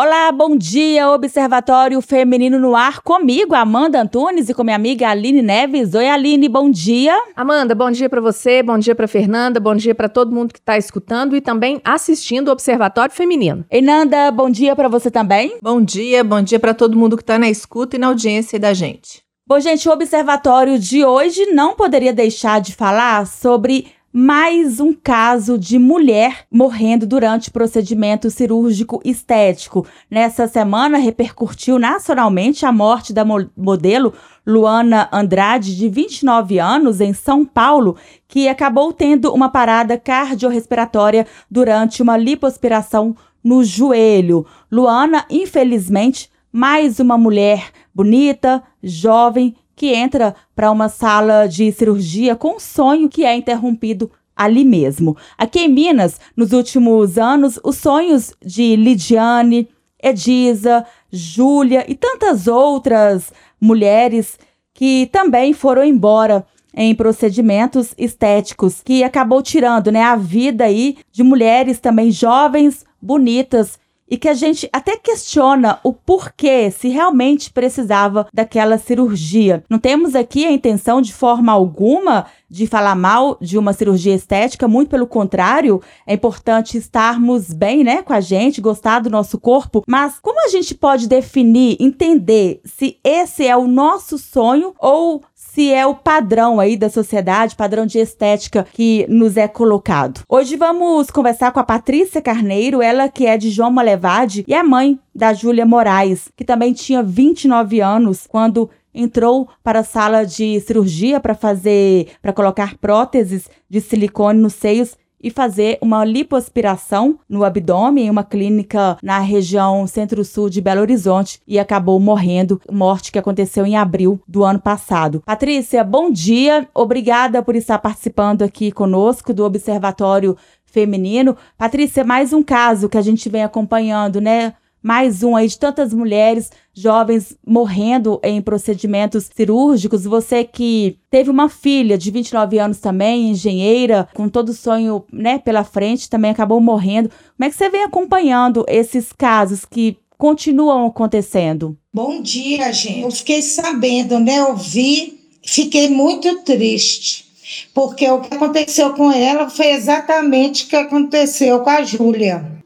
Olá, bom dia, Observatório Feminino no Ar, comigo, Amanda Antunes, e com minha amiga Aline Neves. Oi, Aline, bom dia. Amanda, bom dia para você, bom dia para Fernanda, bom dia para todo mundo que está escutando e também assistindo o Observatório Feminino. Ei, Nanda, bom dia para você também. Bom dia, bom dia para todo mundo que está na escuta e na audiência da gente. Bom, gente, o Observatório de hoje não poderia deixar de falar sobre mais um caso de mulher morrendo durante procedimento cirúrgico estético. Nessa semana repercutiu nacionalmente a morte da mo modelo Luana Andrade, de 29 anos, em São Paulo, que acabou tendo uma parada cardiorrespiratória durante uma lipoaspiração no joelho. Luana, infelizmente, mais uma mulher bonita, jovem, que entra para uma sala de cirurgia com um sonho que é interrompido ali mesmo. Aqui em Minas, nos últimos anos, os sonhos de Lidiane, Edisa, Júlia e tantas outras mulheres que também foram embora em procedimentos estéticos, que acabou tirando, né, a vida aí de mulheres também jovens, bonitas e que a gente até questiona o porquê, se realmente precisava daquela cirurgia. Não temos aqui a intenção de forma alguma de falar mal de uma cirurgia estética, muito pelo contrário, é importante estarmos bem, né, com a gente, gostar do nosso corpo, mas como a gente pode definir, entender se esse é o nosso sonho ou se é o padrão aí da sociedade, padrão de estética que nos é colocado. Hoje vamos conversar com a Patrícia Carneiro, ela que é de João Malevade e é mãe da Júlia Moraes, que também tinha 29 anos quando entrou para a sala de cirurgia para fazer, para colocar próteses de silicone nos seios e fazer uma lipoaspiração no abdômen em uma clínica na região centro-sul de Belo Horizonte e acabou morrendo, morte que aconteceu em abril do ano passado. Patrícia, bom dia, obrigada por estar participando aqui conosco do Observatório Feminino. Patrícia, mais um caso que a gente vem acompanhando, né? Mais um aí de tantas mulheres jovens morrendo em procedimentos cirúrgicos. Você que teve uma filha de 29 anos também, engenheira, com todo o sonho, né, pela frente, também acabou morrendo. Como é que você vem acompanhando esses casos que continuam acontecendo? Bom dia, gente. Eu fiquei sabendo, né, ouvi, fiquei muito triste. Porque o que aconteceu com ela foi exatamente o que aconteceu com a Júlia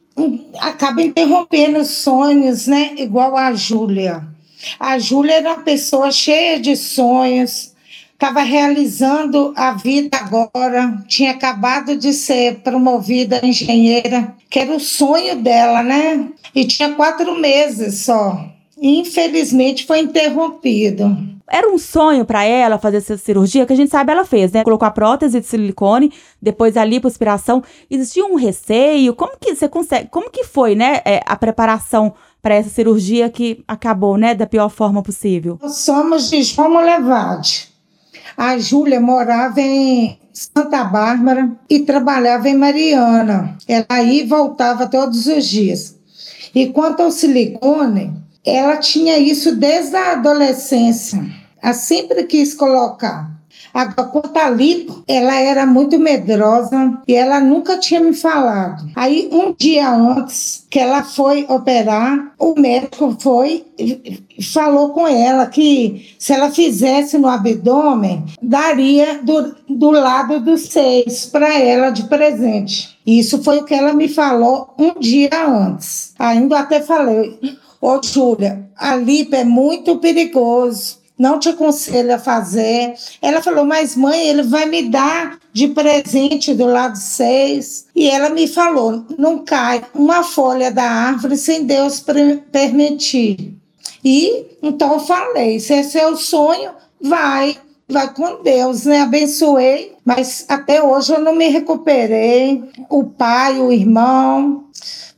acaba interrompendo sonhos, né? Igual a Júlia. A Júlia era uma pessoa cheia de sonhos, estava realizando a vida agora, tinha acabado de ser promovida engenheira, que era o sonho dela, né? E tinha quatro meses só. Infelizmente foi interrompido. Era um sonho para ela fazer essa cirurgia, que a gente sabe ela fez, né? Colocou a prótese de silicone, depois a lipoaspiração. Existia um receio? Como que você consegue? Como que foi, né, é, a preparação para essa cirurgia que acabou, né, da pior forma possível? Nós somos de João Levade. A Júlia morava em Santa Bárbara e trabalhava em Mariana. Ela aí voltava todos os dias. E quanto ao silicone, ela tinha isso desde a adolescência ela sempre quis colocar. A Cotalito, ela era muito medrosa e ela nunca tinha me falado. Aí, um dia antes que ela foi operar, o médico foi e falou com ela que se ela fizesse no abdômen, daria do, do lado dos seios para ela de presente. Isso foi o que ela me falou um dia antes. Ainda até falei, ô Júlia, a lipo é muito perigoso não te aconselho a fazer. Ela falou, mas mãe, ele vai me dar de presente do lado seis. E ela me falou, não cai uma folha da árvore sem Deus permitir. E então eu falei, se é seu sonho, vai, vai com Deus, né? Abençoei, mas até hoje eu não me recuperei. O pai, o irmão,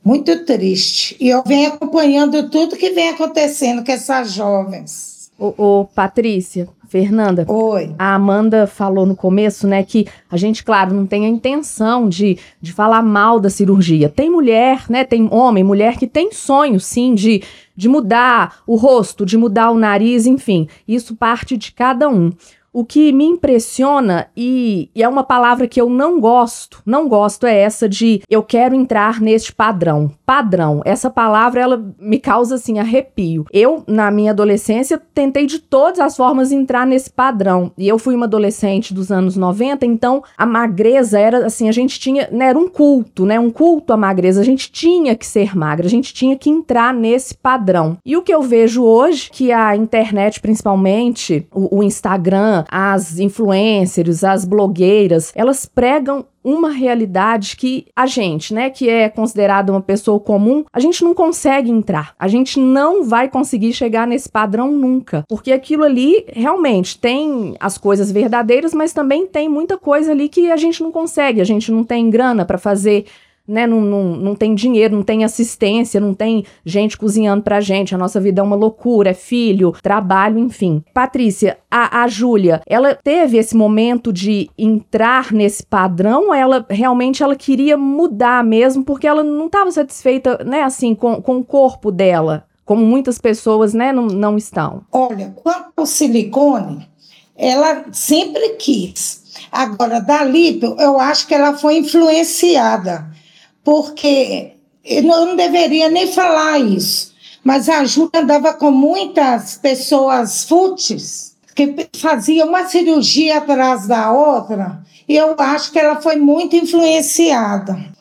muito triste. E eu venho acompanhando tudo que vem acontecendo com essas jovens. Ô, ô, Patrícia, Fernanda. Oi. A Amanda falou no começo, né, que a gente, claro, não tem a intenção de, de falar mal da cirurgia. Tem mulher, né, tem homem, mulher que tem sonho, sim, de, de mudar o rosto, de mudar o nariz, enfim. Isso parte de cada um. O que me impressiona, e, e, é uma palavra que eu não gosto, não gosto, é essa de eu quero entrar neste padrão. Padrão, essa palavra ela me causa assim arrepio. Eu, na minha adolescência, tentei de todas as formas entrar nesse padrão. E eu fui uma adolescente dos anos 90, então a magreza era assim, a gente tinha, né, era um culto, né? Um culto à magreza. A gente tinha que ser magra, a gente tinha que entrar nesse padrão. E o que eu vejo hoje, que a internet, principalmente, o, o Instagram, as influencers, as blogueiras, elas pregam uma realidade que a gente, né, que é considerada uma pessoa comum, a gente não consegue entrar. A gente não vai conseguir chegar nesse padrão nunca, porque aquilo ali realmente tem as coisas verdadeiras, mas também tem muita coisa ali que a gente não consegue. A gente não tem grana para fazer né, não, não, não tem dinheiro, não tem assistência, não tem gente cozinhando pra gente. A nossa vida é uma loucura, é filho, trabalho, enfim. Patrícia, a, a Júlia, ela teve esse momento de entrar nesse padrão ela realmente ela queria mudar mesmo porque ela não estava satisfeita, né, assim, com, com o corpo dela? Como muitas pessoas, né, não, não estão. Olha, quanto ao silicone, ela sempre quis. Agora, da lipo, eu acho que ela foi influenciada porque eu não deveria nem falar isso, mas a Júlia andava com muitas pessoas fúteis que faziam uma cirurgia atrás da outra, e eu acho que ela foi muito influenciada.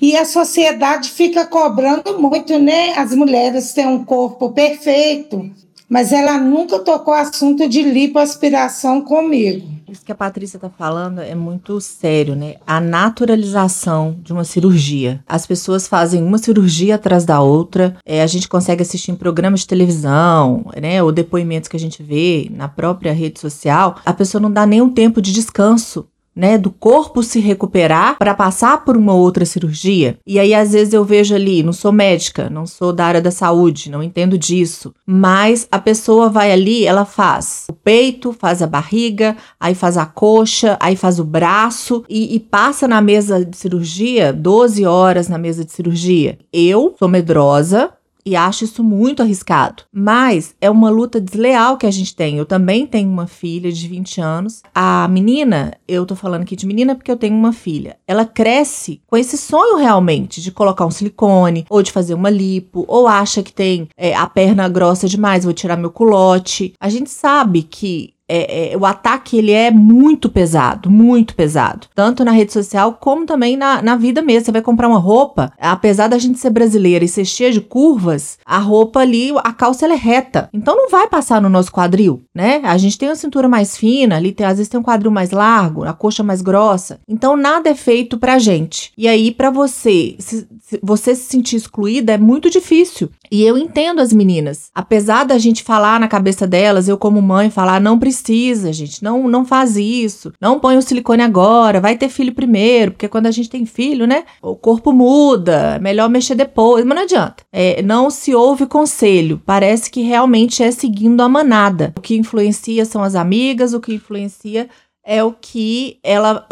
E a sociedade fica cobrando muito, né? As mulheres têm um corpo perfeito, mas ela nunca tocou assunto de lipoaspiração comigo. Isso que a Patrícia está falando é muito sério, né? A naturalização de uma cirurgia. As pessoas fazem uma cirurgia atrás da outra. É, a gente consegue assistir em programas de televisão, né? Ou depoimentos que a gente vê na própria rede social. A pessoa não dá nenhum tempo de descanso né, do corpo se recuperar para passar por uma outra cirurgia. E aí às vezes eu vejo ali, não sou médica, não sou da área da saúde, não entendo disso, mas a pessoa vai ali, ela faz o peito, faz a barriga, aí faz a coxa, aí faz o braço e, e passa na mesa de cirurgia 12 horas na mesa de cirurgia. Eu sou medrosa, e acho isso muito arriscado. Mas é uma luta desleal que a gente tem. Eu também tenho uma filha de 20 anos. A menina, eu tô falando aqui de menina porque eu tenho uma filha. Ela cresce com esse sonho realmente de colocar um silicone, ou de fazer uma lipo, ou acha que tem é, a perna grossa demais, vou tirar meu culote. A gente sabe que é, é, o ataque ele é muito pesado, muito pesado. Tanto na rede social como também na, na vida mesmo. Você vai comprar uma roupa, apesar da gente ser brasileira e ser cheia de curvas, a roupa ali, a calça ela é reta. Então não vai passar no nosso quadril, né? A gente tem uma cintura mais fina, ali tem, às vezes tem um quadril mais largo, a coxa mais grossa. Então nada é feito pra gente. E aí, para você, se, se você se sentir excluída, é muito difícil. E eu entendo as meninas. Apesar da gente falar na cabeça delas, eu como mãe falar, não precisa precisa, gente. Não, não faz isso. Não põe o silicone agora. Vai ter filho primeiro, porque quando a gente tem filho, né? O corpo muda. É melhor mexer depois. Mas não adianta. É, não se ouve conselho. Parece que realmente é seguindo a manada. O que influencia são as amigas, o que influencia é o que ela,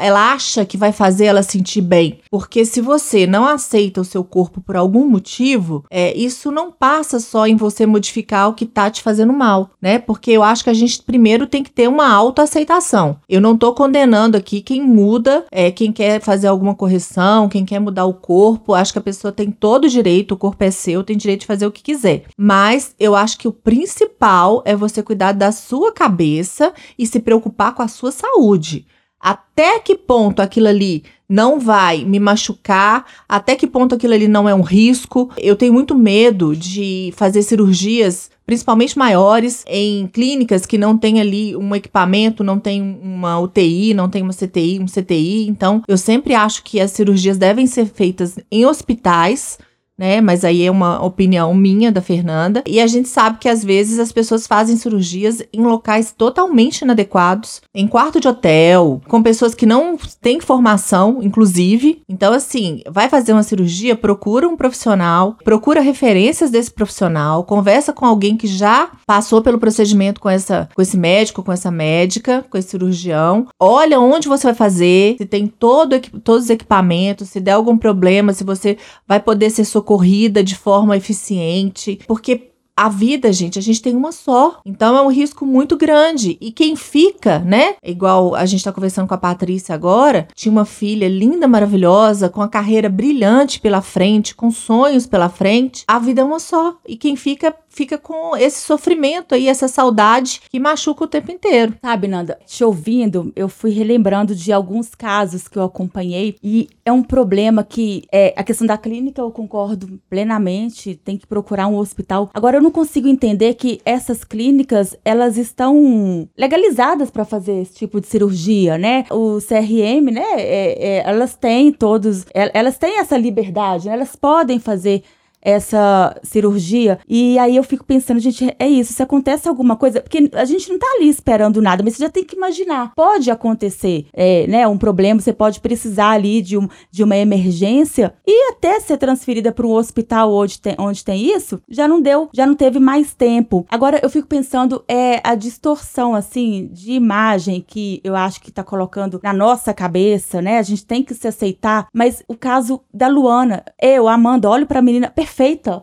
ela acha que vai fazer ela sentir bem. Porque se você não aceita o seu corpo por algum motivo, é, isso não passa só em você modificar o que tá te fazendo mal, né? Porque eu acho que a gente primeiro tem que ter uma autoaceitação. Eu não tô condenando aqui quem muda, é, quem quer fazer alguma correção, quem quer mudar o corpo. Acho que a pessoa tem todo o direito, o corpo é seu, tem direito de fazer o que quiser. Mas eu acho que o principal é você cuidar da sua cabeça e se preocupar com a sua saúde. Até que ponto aquilo ali não vai me machucar? Até que ponto aquilo ali não é um risco? Eu tenho muito medo de fazer cirurgias, principalmente maiores, em clínicas que não tem ali um equipamento, não tem uma UTI, não tem uma CTI, um CTI. Então, eu sempre acho que as cirurgias devem ser feitas em hospitais né? Mas aí é uma opinião minha da Fernanda. E a gente sabe que às vezes as pessoas fazem cirurgias em locais totalmente inadequados, em quarto de hotel, com pessoas que não têm formação, inclusive. Então, assim, vai fazer uma cirurgia, procura um profissional, procura referências desse profissional, conversa com alguém que já passou pelo procedimento com essa, com esse médico, com essa médica, com esse cirurgião. Olha onde você vai fazer, se tem todo, todos os equipamentos, se der algum problema, se você vai poder ser socorrido corrida de forma eficiente, porque a vida, gente, a gente tem uma só. Então é um risco muito grande. E quem fica, né? Igual a gente tá conversando com a Patrícia agora, tinha uma filha linda, maravilhosa, com a carreira brilhante pela frente, com sonhos pela frente. A vida é uma só. E quem fica fica com esse sofrimento aí, essa saudade que machuca o tempo inteiro. Sabe, Nanda, te ouvindo, eu fui relembrando de alguns casos que eu acompanhei e é um problema que é a questão da clínica eu concordo plenamente, tem que procurar um hospital. Agora eu não consigo entender que essas clínicas, elas estão legalizadas para fazer esse tipo de cirurgia, né? O CRM, né, é, é, elas têm todos, é, elas têm essa liberdade, né? elas podem fazer essa cirurgia. E aí eu fico pensando, gente, é isso. Se acontece alguma coisa, porque a gente não tá ali esperando nada, mas você já tem que imaginar. Pode acontecer, é, né, um problema, você pode precisar ali de, um, de uma emergência e até ser transferida para um hospital onde tem, onde tem isso, já não deu, já não teve mais tempo. Agora eu fico pensando, é a distorção, assim, de imagem que eu acho que tá colocando na nossa cabeça, né? A gente tem que se aceitar, mas o caso da Luana, eu, Amanda, olho pra menina, perfeita.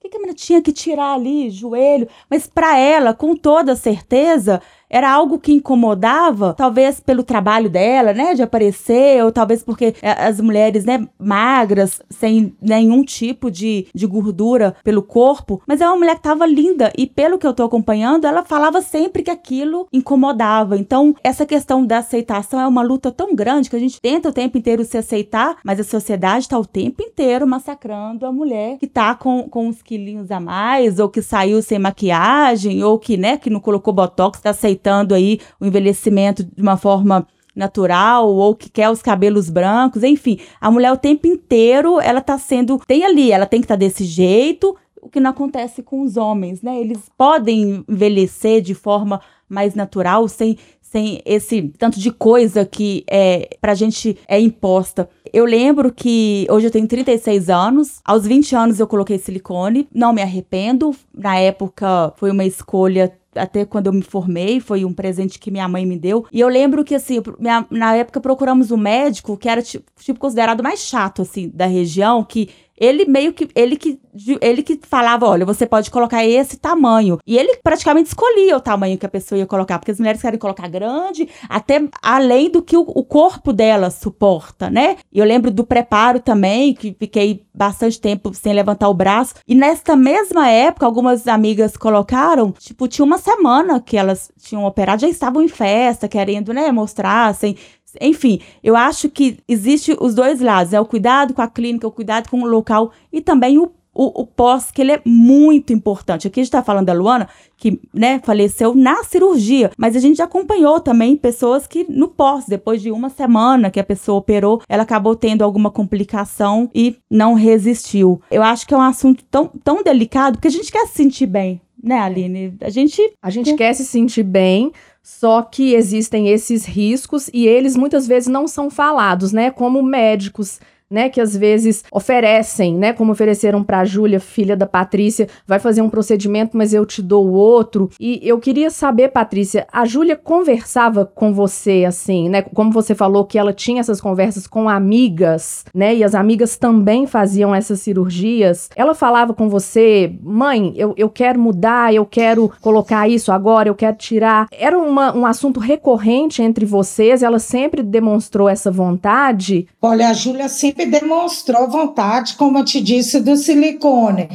O que a menina tinha que tirar ali, joelho? Mas para ela, com toda certeza, era algo que incomodava, talvez pelo trabalho dela, né, de aparecer, ou talvez porque é, as mulheres, né, magras, sem nenhum tipo de, de gordura pelo corpo, mas é uma mulher que tava linda e pelo que eu tô acompanhando, ela falava sempre que aquilo incomodava. Então, essa questão da aceitação é uma luta tão grande que a gente tenta o tempo inteiro se aceitar, mas a sociedade tá o tempo inteiro massacrando a mulher que tá com, com uns quilinhos a mais, ou que saiu sem maquiagem, ou que, né, que não colocou botox, tá aceitando aceitando aí o envelhecimento de uma forma natural ou que quer os cabelos brancos, enfim, a mulher o tempo inteiro ela tá sendo, tem ali, ela tem que estar tá desse jeito, o que não acontece com os homens, né? Eles podem envelhecer de forma mais natural, sem, sem esse tanto de coisa que é pra gente é imposta. Eu lembro que hoje eu tenho 36 anos, aos 20 anos eu coloquei silicone, não me arrependo. Na época foi uma escolha até quando eu me formei, foi um presente que minha mãe me deu. E eu lembro que, assim, minha, na época procuramos um médico que era, tipo, tipo considerado mais chato, assim, da região, que ele meio que ele que ele que falava, olha, você pode colocar esse tamanho. E ele praticamente escolhia o tamanho que a pessoa ia colocar, porque as mulheres querem colocar grande, até além do que o, o corpo dela suporta, né? E eu lembro do preparo também, que fiquei bastante tempo sem levantar o braço. E nesta mesma época, algumas amigas colocaram, tipo, tinha uma semana que elas tinham operado, já estavam em festa, querendo, né, mostrar, sem, enfim, eu acho que existe os dois lados, é o cuidado com a clínica, o cuidado com o local e também o, o, o pós, que ele é muito importante. Aqui a gente está falando da Luana, que né, faleceu na cirurgia, mas a gente acompanhou também pessoas que no pós, depois de uma semana que a pessoa operou, ela acabou tendo alguma complicação e não resistiu. Eu acho que é um assunto tão, tão delicado, porque a gente quer se sentir bem, né, Aline? A gente. A gente quer se sentir bem, só que existem esses riscos e eles muitas vezes não são falados, né? Como médicos né, que às vezes oferecem, né, como ofereceram para a Júlia, filha da Patrícia, vai fazer um procedimento, mas eu te dou outro. E eu queria saber, Patrícia, a Júlia conversava com você assim, né, como você falou que ela tinha essas conversas com amigas, né, e as amigas também faziam essas cirurgias. Ela falava com você, mãe, eu, eu quero mudar, eu quero colocar isso agora, eu quero tirar. Era uma, um assunto recorrente entre vocês, ela sempre demonstrou essa vontade? Olha, a Júlia sempre sempre demonstrou vontade, como eu te disse, do silicone.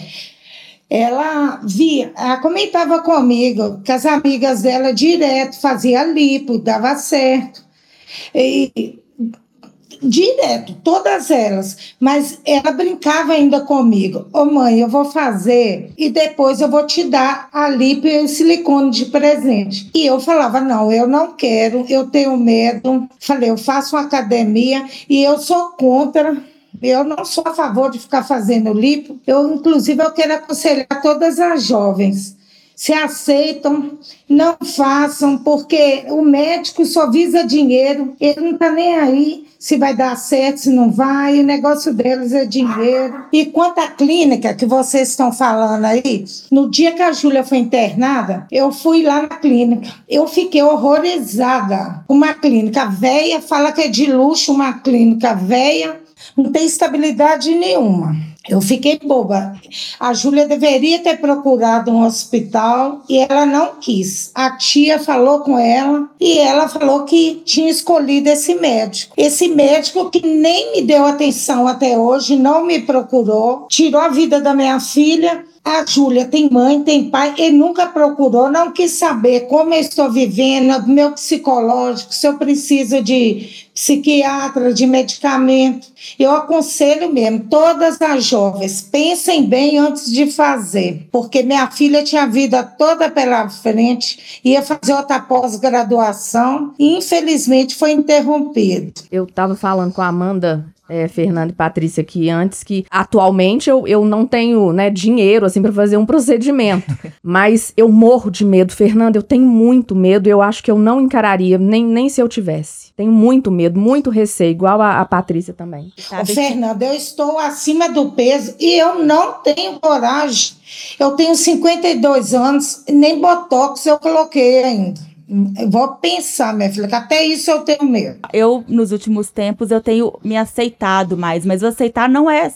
Ela via, ela comentava comigo que as amigas dela direto fazia lipo, dava certo. E direto, todas elas. Mas ela brincava ainda comigo. Ô oh, mãe, eu vou fazer e depois eu vou te dar a lipo e silicone de presente. E eu falava: não, eu não quero, eu tenho medo. Falei: eu faço uma academia e eu sou contra. Eu não sou a favor de ficar fazendo lipo. Eu, inclusive, eu quero aconselhar todas as jovens se aceitam, não façam, porque o médico só visa dinheiro, ele não está nem aí se vai dar certo, se não vai, o negócio deles é dinheiro. E quanto à clínica que vocês estão falando aí, no dia que a Júlia foi internada, eu fui lá na clínica. Eu fiquei horrorizada. Uma clínica velha, fala que é de luxo, uma clínica velha, não tem estabilidade nenhuma. Eu fiquei boba. A Júlia deveria ter procurado um hospital e ela não quis. A tia falou com ela e ela falou que tinha escolhido esse médico. Esse médico que nem me deu atenção até hoje, não me procurou, tirou a vida da minha filha a Júlia tem mãe, tem pai, ele nunca procurou, não quis saber como eu estou vivendo, meu psicológico, se eu preciso de psiquiatra, de medicamento. Eu aconselho mesmo, todas as jovens, pensem bem antes de fazer, porque minha filha tinha a vida toda pela frente, ia fazer outra pós-graduação e infelizmente foi interrompido. Eu estava falando com a Amanda é, Fernanda e Patrícia aqui antes, que atualmente eu, eu não tenho né, dinheiro assim para fazer um procedimento. mas eu morro de medo, Fernanda, eu tenho muito medo, eu acho que eu não encararia, nem, nem se eu tivesse. Tenho muito medo, muito receio, igual a, a Patrícia também. Ô, Fernanda, eu estou acima do peso e eu não tenho coragem. Eu tenho 52 anos, nem botox eu coloquei ainda. Eu vou pensar, minha filha, que até isso eu tenho medo. Eu, nos últimos tempos, eu tenho me aceitado mais, mas o aceitar não é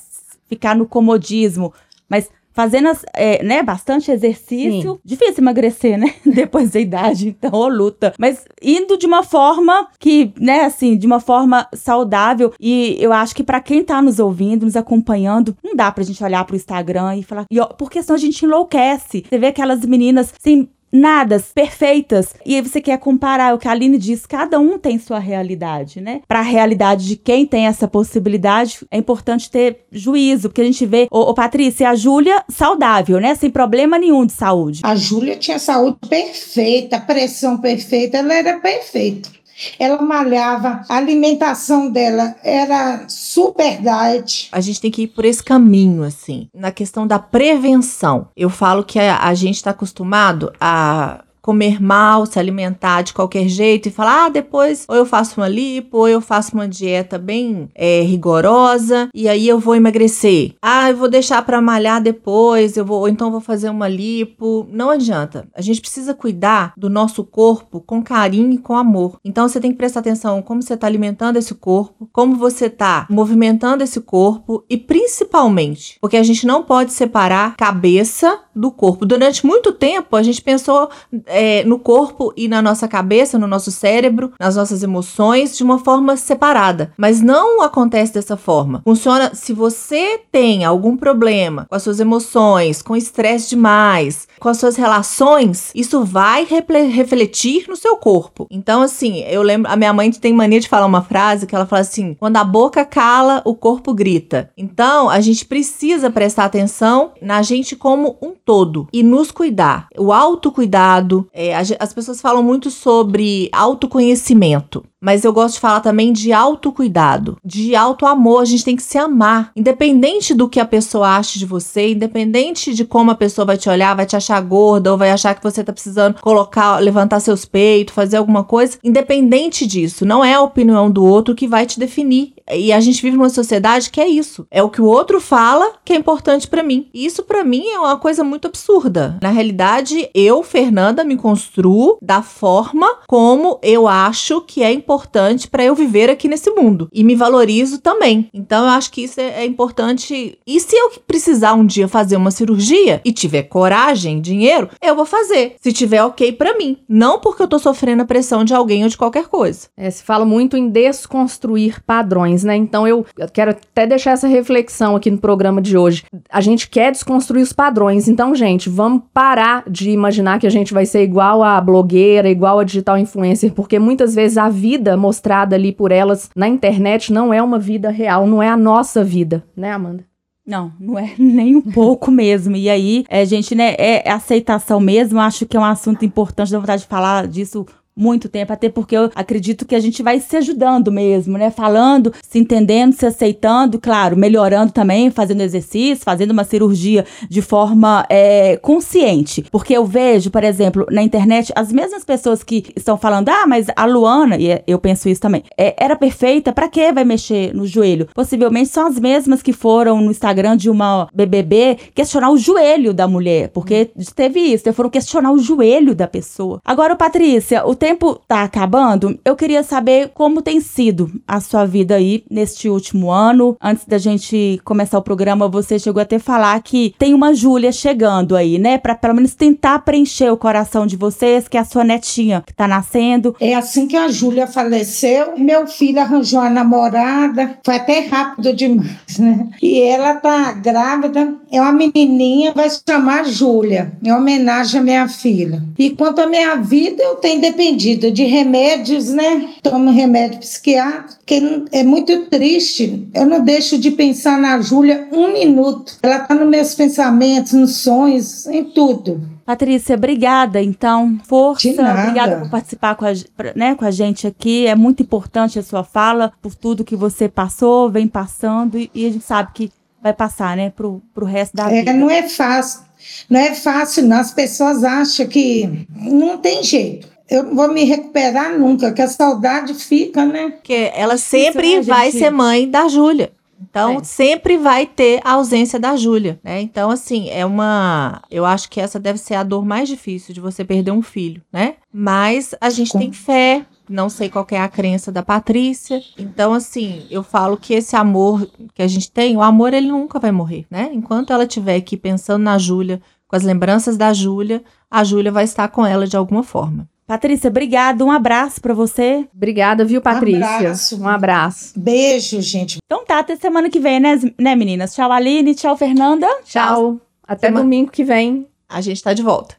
ficar no comodismo, mas fazendo é, né, bastante exercício. Sim. Difícil emagrecer, né? Depois da idade, então, ou luta. Mas indo de uma forma que, né, assim, de uma forma saudável. E eu acho que para quem tá nos ouvindo, nos acompanhando, não dá pra gente olhar pro Instagram e falar. E, ó, porque senão a gente enlouquece. Você vê aquelas meninas, assim, nadas, perfeitas. E aí você quer comparar o que a Aline diz, cada um tem sua realidade, né? Para a realidade de quem tem essa possibilidade, é importante ter juízo, porque a gente vê, ô, ô Patrícia, a Júlia saudável, né? Sem problema nenhum de saúde. A Júlia tinha saúde perfeita, pressão perfeita, ela era perfeita. Ela malhava, a alimentação dela era super diet. A gente tem que ir por esse caminho, assim, na questão da prevenção. Eu falo que a, a gente está acostumado a comer mal, se alimentar de qualquer jeito e falar, ah, depois ou eu faço uma lipo, ou eu faço uma dieta bem é, rigorosa e aí eu vou emagrecer. Ah, eu vou deixar para malhar depois, eu vou, ou então vou fazer uma lipo. Não adianta. A gente precisa cuidar do nosso corpo com carinho e com amor. Então você tem que prestar atenção como você está alimentando esse corpo, como você está movimentando esse corpo e principalmente, porque a gente não pode separar cabeça do corpo. Durante muito tempo a gente pensou é, no corpo e na nossa cabeça, no nosso cérebro, nas nossas emoções, de uma forma separada. Mas não acontece dessa forma. Funciona se você tem algum problema com as suas emoções, com estresse demais, com as suas relações, isso vai refletir no seu corpo. Então, assim, eu lembro, a minha mãe tem mania de falar uma frase que ela fala assim: quando a boca cala, o corpo grita. Então, a gente precisa prestar atenção na gente como um todo e nos cuidar. O autocuidado, é, as pessoas falam muito sobre autoconhecimento. Mas eu gosto de falar também de autocuidado, de autoamor. A gente tem que se amar. Independente do que a pessoa ache de você, independente de como a pessoa vai te olhar, vai te achar gorda ou vai achar que você tá precisando colocar, levantar seus peitos, fazer alguma coisa. Independente disso, não é a opinião do outro que vai te definir. E a gente vive numa sociedade que é isso. É o que o outro fala que é importante para mim. E isso para mim é uma coisa muito absurda. Na realidade, eu, Fernanda, me construo da forma como eu acho que é importante para eu viver aqui nesse mundo. E me valorizo também. Então eu acho que isso é, é importante. E se eu precisar um dia fazer uma cirurgia e tiver coragem, dinheiro, eu vou fazer. Se tiver ok para mim. Não porque eu tô sofrendo a pressão de alguém ou de qualquer coisa. É, se fala muito em desconstruir padrões, né? Então eu, quero até deixar essa reflexão aqui no programa de hoje. A gente quer desconstruir os padrões. Então, gente, vamos parar de imaginar que a gente vai ser igual a blogueira, igual a digital influencer, porque muitas vezes a vida vida mostrada ali por elas na internet não é uma vida real, não é a nossa vida, né, Amanda? Não, não é nem um pouco mesmo. E aí, é, gente, né, é aceitação mesmo. Acho que é um assunto importante, dá vontade de falar disso muito tempo, até porque eu acredito que a gente vai se ajudando mesmo, né? Falando, se entendendo, se aceitando, claro, melhorando também, fazendo exercício, fazendo uma cirurgia de forma é, consciente. Porque eu vejo, por exemplo, na internet, as mesmas pessoas que estão falando, ah, mas a Luana, e eu penso isso também, é, era perfeita, para que vai mexer no joelho? Possivelmente são as mesmas que foram no Instagram de uma BBB questionar o joelho da mulher, porque teve isso, foram questionar o joelho da pessoa. Agora, Patrícia, o tempo tá acabando. Eu queria saber como tem sido a sua vida aí neste último ano. Antes da gente começar o programa, você chegou até a falar que tem uma Júlia chegando aí, né? Pra pelo menos tentar preencher o coração de vocês, que é a sua netinha que tá nascendo. É assim que a Júlia faleceu, meu filho arranjou uma namorada, foi até rápido demais, né? E ela tá grávida, é uma menininha, vai se chamar Júlia, em homenagem à minha filha. E quanto à minha vida, eu tenho dependido de remédios, né? Tomo remédio psiquiátrico, que é muito triste. Eu não deixo de pensar na Júlia um minuto. Ela tá nos meus pensamentos, nos sonhos, em tudo. Patrícia, obrigada, então. Força, obrigada por participar com a, né, com a gente aqui. É muito importante a sua fala, por tudo que você passou, vem passando, e, e a gente sabe que vai passar, né, pro, pro resto da é, vida. Não é fácil, não é fácil, não. As pessoas acham que não tem jeito. Eu não vou me recuperar nunca, que a saudade fica, né? Porque ela sempre Isso, né, vai gente... ser mãe da Júlia. Então, é. sempre vai ter a ausência da Júlia, né? Então, assim, é uma. Eu acho que essa deve ser a dor mais difícil de você perder um filho, né? Mas a gente Com... tem fé. Não sei qual é a crença da Patrícia. Então, assim, eu falo que esse amor que a gente tem, o amor, ele nunca vai morrer, né? Enquanto ela estiver aqui pensando na Júlia, com as lembranças da Júlia, a Júlia vai estar com ela de alguma forma. Patrícia, obrigada. Um abraço para você. Obrigada, viu, Patrícia? Abraço. Um abraço. Beijo, gente. Então tá, até semana que vem, né, né meninas? Tchau, Aline. Tchau, Fernanda. Tchau. Até Sema... domingo que vem. A gente tá de volta.